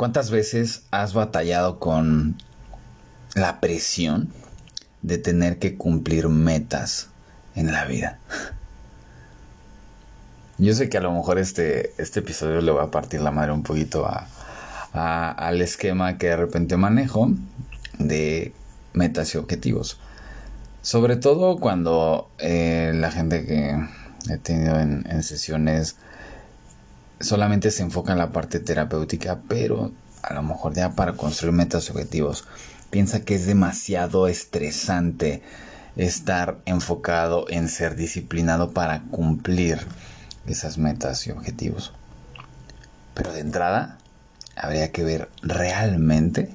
¿Cuántas veces has batallado con la presión de tener que cumplir metas en la vida? Yo sé que a lo mejor este, este episodio le va a partir la madre un poquito al esquema que de repente manejo de metas y objetivos. Sobre todo cuando eh, la gente que he tenido en, en sesiones solamente se enfoca en la parte terapéutica, pero a lo mejor ya para construir metas y objetivos piensa que es demasiado estresante estar enfocado en ser disciplinado para cumplir esas metas y objetivos. Pero de entrada, habría que ver realmente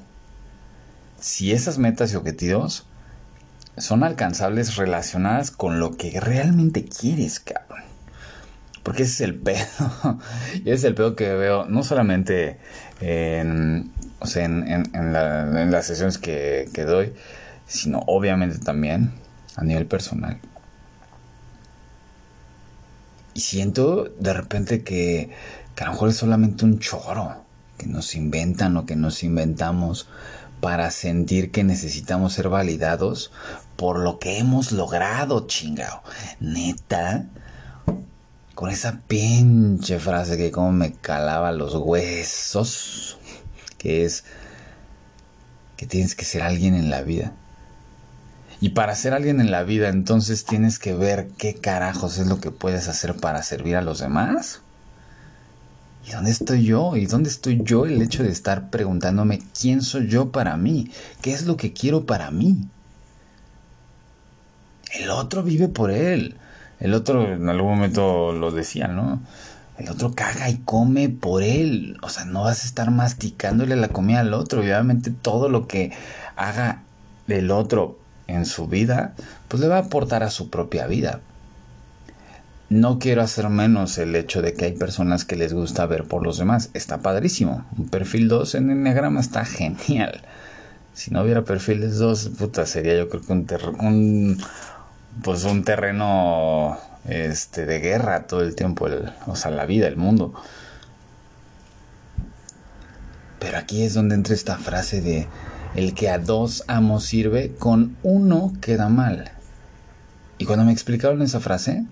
si esas metas y objetivos son alcanzables relacionadas con lo que realmente quieres, cabrón. Porque ese es el pedo. y ese es el pedo que veo no solamente en, las sesiones que, que doy, sino obviamente también a nivel personal. Y siento de repente que, que, a lo mejor es solamente un choro que nos inventan o que nos inventamos para sentir que necesitamos ser validados por lo que hemos logrado, chingao. Neta, con esa pinche frase que como me calaba los huesos, que es que tienes que ser alguien en la vida. Y para ser alguien en la vida, entonces tienes que ver qué carajos es lo que puedes hacer para servir a los demás. ¿Y dónde estoy yo? ¿Y dónde estoy yo el hecho de estar preguntándome quién soy yo para mí? ¿Qué es lo que quiero para mí? El otro vive por él. El otro en algún momento lo decía, ¿no? El otro caga y come por él. O sea, no vas a estar masticándole la comida al otro. Y obviamente todo lo que haga el otro en su vida, pues le va a aportar a su propia vida. No quiero hacer menos el hecho de que hay personas que les gusta ver por los demás. Está padrísimo. Un perfil 2 en enneagrama está genial. Si no hubiera perfiles 2, puta, sería yo creo que un, un, pues un terreno este, de guerra todo el tiempo, el, o sea, la vida, el mundo. Pero aquí es donde entra esta frase de el que a dos amos sirve, con uno queda mal. Y cuando me explicaron esa frase,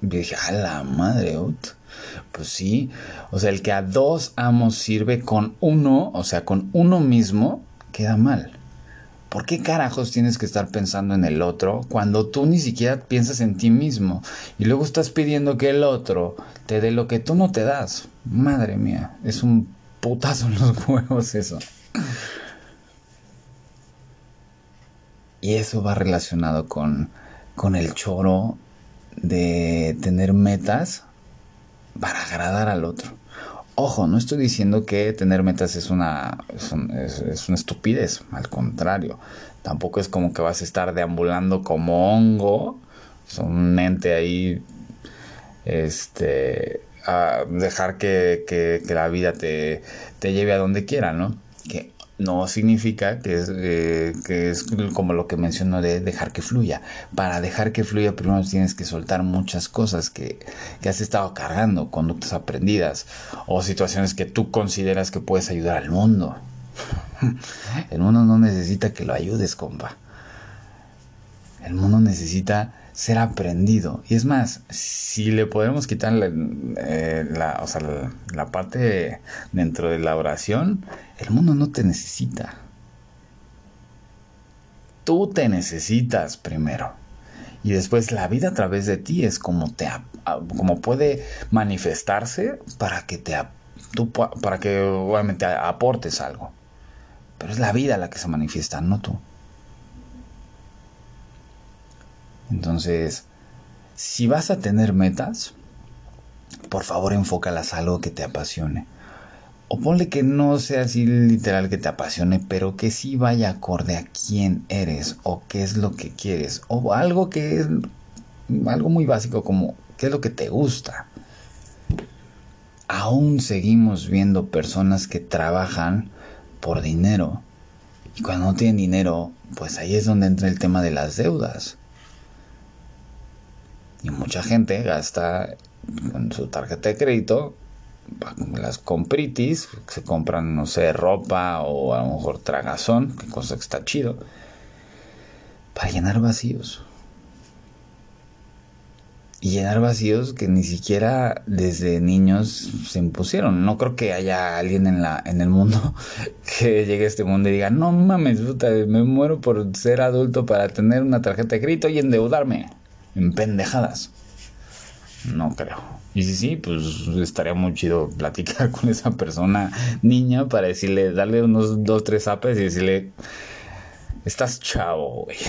dije, a la madre, pues sí, o sea, el que a dos amos sirve con uno, o sea, con uno mismo, queda mal. ¿Por qué carajos tienes que estar pensando en el otro cuando tú ni siquiera piensas en ti mismo? Y luego estás pidiendo que el otro te dé lo que tú no te das. Madre mía, es un putazo en los huevos eso. Y eso va relacionado con, con el choro de tener metas para agradar al otro. Ojo, no estoy diciendo que tener metas es una, es, una estupidez, al contrario. Tampoco es como que vas a estar deambulando como hongo, son un ente ahí, este, a dejar que, que, la vida te, te, lleve a donde quiera, ¿no? No significa que es, eh, que es como lo que menciono de dejar que fluya. Para dejar que fluya primero tienes que soltar muchas cosas que, que, has estado cargando, conductas aprendidas o situaciones que tú consideras que puedes ayudar al mundo. El mundo no necesita que lo ayudes, compa. El mundo necesita ser aprendido. Y es más, si le podemos quitar la, eh, o sea, la, parte dentro de la oración, el mundo no te necesita. Tú te necesitas primero. Y después la vida a través de ti es como, te, como puede manifestarse para que, te, para que obviamente aportes algo. Pero es la vida la que se manifiesta, no tú. Entonces, si vas a tener metas, por favor enfócalas a algo que te apasione. O ponle que no sea así literal que te apasione, pero que sí vaya acorde a quién eres o qué es lo que quieres. O algo que es algo muy básico como qué es lo que te gusta. Aún seguimos viendo personas que trabajan por dinero. Y cuando no tienen dinero, pues ahí es donde entra el tema de las deudas. Y mucha gente gasta con su tarjeta de crédito las compritis, se compran, no sé, ropa o a lo mejor tragazón, que cosa que está chido, para llenar vacíos. Y llenar vacíos que ni siquiera desde niños se impusieron. No creo que haya alguien en, la, en el mundo que llegue a este mundo y diga, no mames, puta, me muero por ser adulto para tener una tarjeta de crédito y endeudarme en pendejadas. No creo. Y si sí, pues estaría muy chido platicar con esa persona niña para decirle, darle unos dos, tres apes y decirle, estás chavo, güey.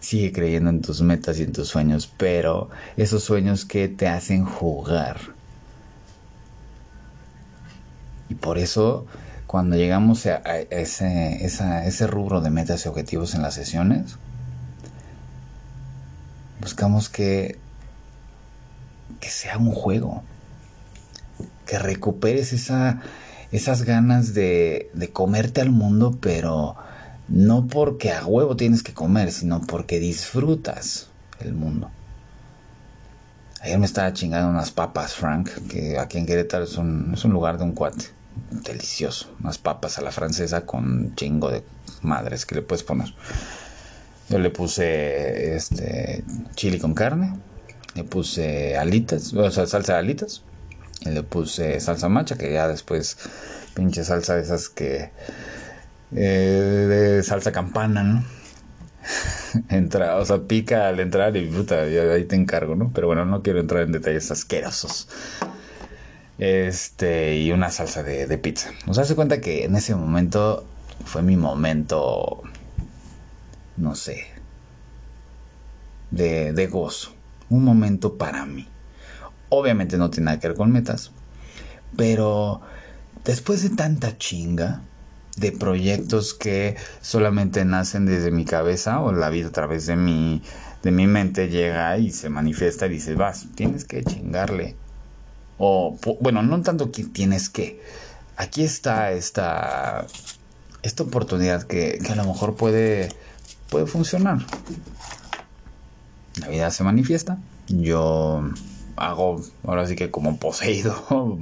Sigue creyendo en tus metas y en tus sueños, pero esos sueños que te hacen jugar. Y por eso, cuando llegamos a, ese, ese rubro de metas y objetivos en las sesiones, buscamos que que sea un juego. Que recuperes esa, esas ganas de, de comerte al mundo, pero no porque a huevo tienes que comer, sino porque disfrutas el mundo. Ayer me estaba chingando unas papas, Frank, que aquí en Querétaro es un, es un lugar de un cuate. Delicioso. Unas papas a la francesa con chingo de madres que le puedes poner. Yo le puse este chili con carne, le puse alitas, o sea, salsa de alitas. Y le puse salsa macha, que ya después, pinche salsa de esas que. Eh, salsa campana, ¿no? Entra, o sea, pica al entrar y puta, ahí te encargo, ¿no? Pero bueno, no quiero entrar en detalles asquerosos. Este, y una salsa de, de pizza. O sea, se cuenta que en ese momento fue mi momento, no sé, de, de gozo un momento para mí. Obviamente no tiene nada que ver con metas, pero después de tanta chinga de proyectos que solamente nacen desde mi cabeza o la vida a través de mi, de mi mente llega y se manifiesta y dice, vas, tienes que chingarle. O, bueno, no tanto que tienes que. Aquí está esta, esta oportunidad que, que a lo mejor puede, puede funcionar la vida se manifiesta. Yo hago ahora sí que como poseído.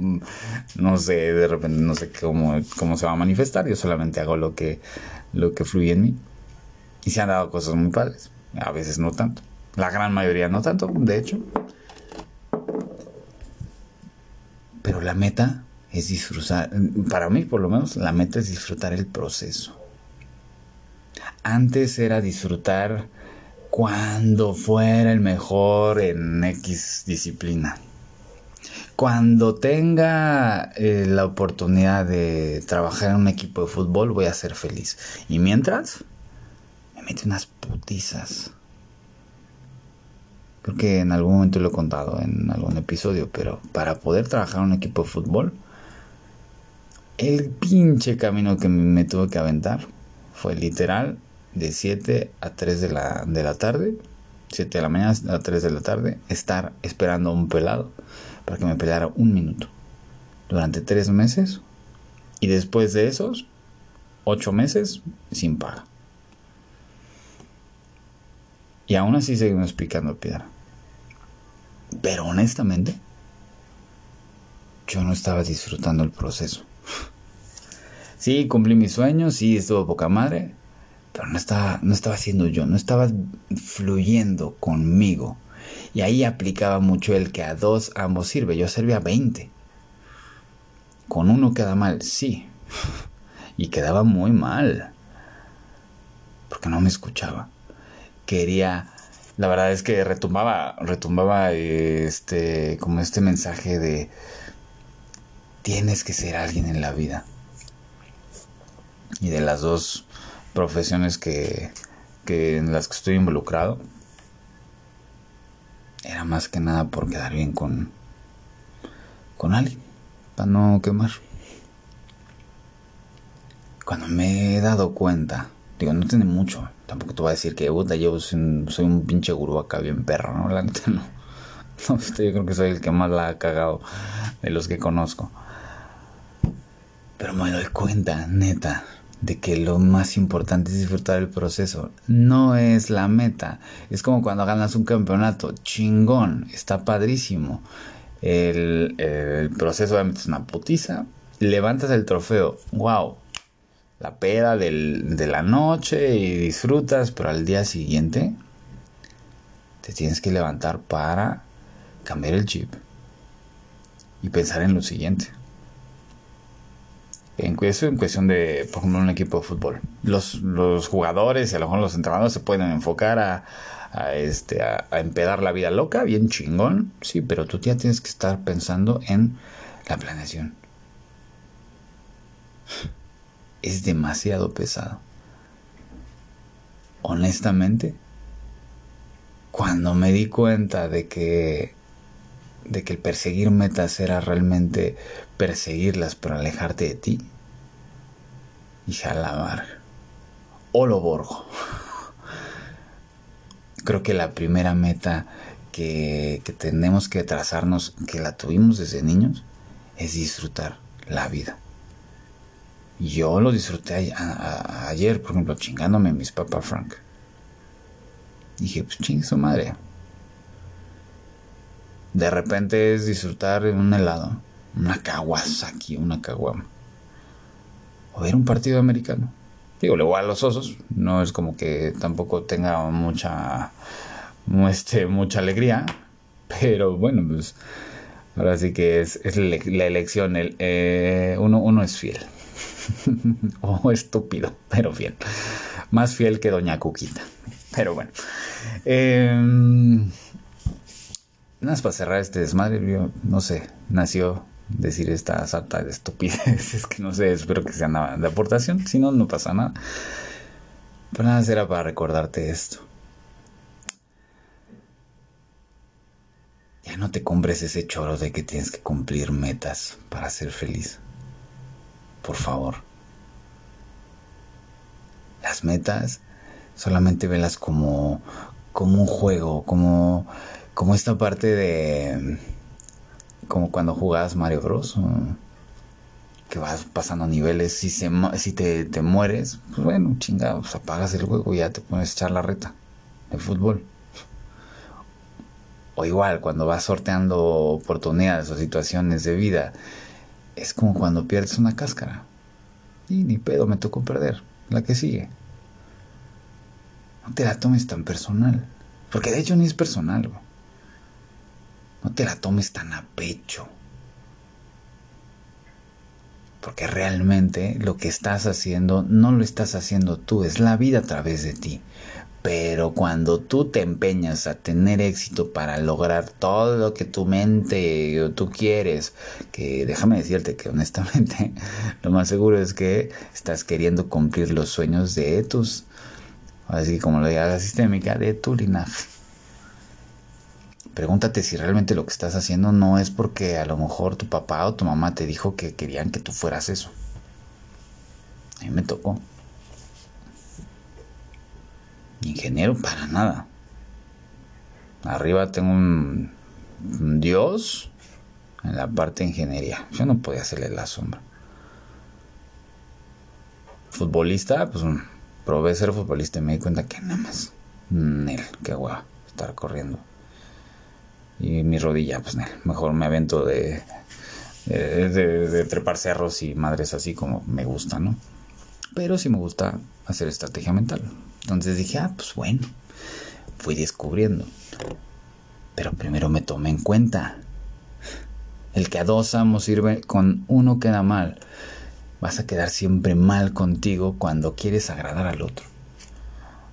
no sé, de repente no sé cómo, cómo se va a manifestar. Yo solamente hago lo que, lo que fluye en mí. Y se han dado cosas muy padres. A veces no tanto. La gran mayoría no tanto, de hecho. Pero la meta es disfrutar, para mí por lo menos, la meta es disfrutar el proceso. Antes era disfrutar cuando fuera el mejor en X disciplina. Cuando tenga eh, la oportunidad de trabajar en un equipo de fútbol, voy a ser feliz. Y mientras, me mete unas putizas. Creo que en algún momento lo he contado en algún episodio, pero para poder trabajar en un equipo de fútbol, el pinche camino que me tuve que aventar fue literal de 7 a 3 de la, de la tarde, 7 de la mañana a 3 de la tarde, estar esperando a un pelado para que me pelara un minuto durante 3 meses y después de esos 8 meses sin paga. Y aún así seguimos picando piedra. Pero honestamente, yo no estaba disfrutando el proceso. Sí, cumplí mis sueños, sí, estuvo poca madre, pero no estaba, no estaba siendo yo, no estaba fluyendo conmigo. Y ahí aplicaba mucho el que a dos ambos sirve. Yo servía a 20. Con uno queda mal, sí. Y quedaba muy mal. Porque no me escuchaba. Quería. La verdad es que retumbaba, retumbaba este, como este mensaje de tienes que ser alguien en la vida. Y de las dos profesiones que, que en las que estoy involucrado era más que nada por quedar bien con con alguien para no quemar. Cuando me he dado cuenta digo no tiene mucho tampoco te voy a decir que puta yo soy un, pinche gurú acá bien perro no la neta no. No yo creo que soy el que más la ha cagado de los que conozco. Pero me doy cuenta neta de que lo más importante es disfrutar el proceso, no es la meta. Es como cuando ganas un campeonato, chingón, está padrísimo. el, el proceso es una putiza, levantas el trofeo, wow, la peda del, de la noche y disfrutas, pero al día siguiente te tienes que levantar para cambiar el chip y pensar en lo siguiente. En en cuestión de, por ejemplo, un equipo de fútbol. Los, los jugadores y a lo mejor los entrenadores se pueden enfocar a, a, este, a, a, empedar la vida loca, bien chingón, sí, pero tú ya tienes que estar pensando en la planeación. Es demasiado pesado. Honestamente, cuando me di cuenta de que de que el perseguir metas era realmente perseguirlas pero alejarte de ti, y jalabar. O lo borgo. Creo que la primera meta que, que tenemos que trazarnos, que la tuvimos desde niños, es disfrutar la vida. Yo lo disfruté a, a, ayer, por ejemplo, chingándome mis Papa Frank. Dije, pues chingue su madre. De repente es disfrutar un helado, una Kawasaki, una caguama. O ver un partido americano. Digo, le voy a los osos, no es como que tampoco tenga mucha, este, mucha alegría, pero bueno, pues ahora sí que es, la elección, el, eh, uno, uno es fiel. o estúpido, pero fiel. Más fiel que Doña Cuquita. Pero bueno. Eh, nada para cerrar este desmadre, yo no sé, nació decir esta sarta de estupidez. Es que no sé, espero que sea nada de aportación. Si no, no pasa nada. Pero nada, era para recordarte esto. Ya no te compres ese choro de que tienes que cumplir metas para ser feliz. Por favor. Las metas solamente velas como, como un juego, como, como esta parte de como cuando jugabas Mario Bros. Que vas pasando niveles. Si, se, si te, te mueres, pues bueno, chingados, pues apagas el juego y ya te pones a echar la reta de fútbol. O igual, cuando vas sorteando oportunidades o situaciones de vida, es como cuando pierdes una cáscara. Y ni pedo, me tocó perder. La que sigue. No te la tomes tan personal. Porque de hecho ni es personal. No te la tomes tan a pecho. Porque realmente lo que estás haciendo no lo estás haciendo tú, es la vida a través de ti. Pero cuando tú te empeñas a tener éxito para lograr todo lo que tu mente o tú quieres, que déjame decirte que honestamente lo más seguro es que estás queriendo cumplir los sueños de tus, así como lo diga la sistémica, de tu linaje. Pregúntate si realmente lo que estás haciendo no es porque a lo mejor tu papá o tu mamá te dijo que querían que tú fueras eso. A mí me tocó. Ingeniero para nada. Arriba tengo un, Dios en la parte de ingeniería. Yo no podía hacerle la sombra. Futbolista, pues probé ser futbolista y me di cuenta que nada más. Nel, qué guay estar corriendo y mi rodilla, pues mejor me avento de, de, de, de, trepar cerros y madres así como me gusta, ¿no? Pero sí me gusta hacer estrategia mental. Entonces dije, ah, pues bueno, fui descubriendo. Pero primero me tomé en cuenta. El que a dos amos sirve, con uno queda mal. Vas a quedar siempre mal contigo cuando quieres agradar al otro.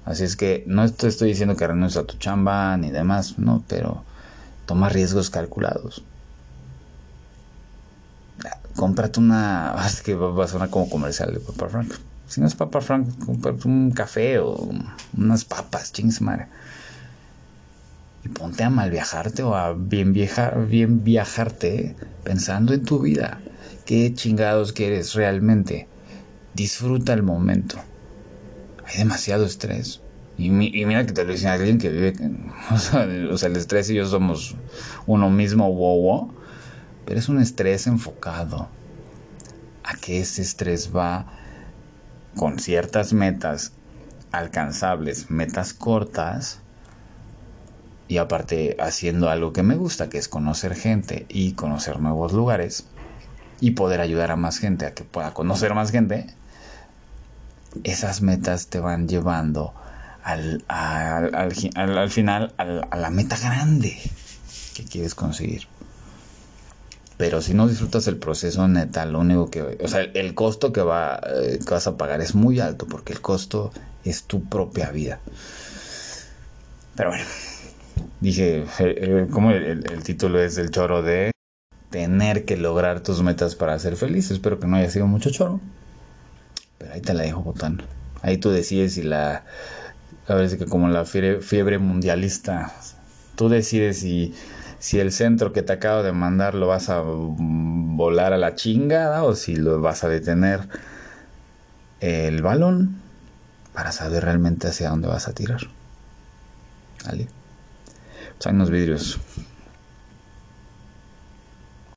Así es que no estoy diciendo que renuncies a tu chamba ni demás, no, pero Toma riesgos calculados. Cómprate una. Es que va a sonar como comercial de Papa Frank. Si no es Papa Frank, cómprate un café o unas papas, chingos madre. Y ponte a mal viajarte o a bien, viajar, bien viajarte pensando en tu vida. ¿Qué chingados quieres realmente? Disfruta el momento. Hay demasiado estrés. Y, mira que te lo dice alguien que vive, o sea, o sea, el estrés y yo somos uno mismo, wow, wow, pero es un estrés enfocado a que ese estrés va con ciertas metas alcanzables, metas cortas, y aparte haciendo algo que me gusta, que es conocer gente y conocer nuevos lugares y poder ayudar a más gente a que pueda conocer más gente, esas metas te van llevando al, al, final a la meta grande que quieres conseguir. Pero si no disfrutas el proceso neta, lo único que... O sea, el costo que, va, eh, que vas a pagar es muy alto porque el costo es tu propia vida. Pero bueno, dije, eh, eh, como el, el, título es el choro de tener que lograr tus metas para ser feliz. Espero que no haya sido mucho choro. Pero ahí te la dejo botando. Ahí tú decides si la... Ver, que como la fiebre, mundialista, tú decides si, si el centro que te acabo de mandar lo vas a volar a la chingada o si lo vas a detener el balón para saber realmente hacia dónde vas a tirar. ¿Vale? Pues hay unos vidrios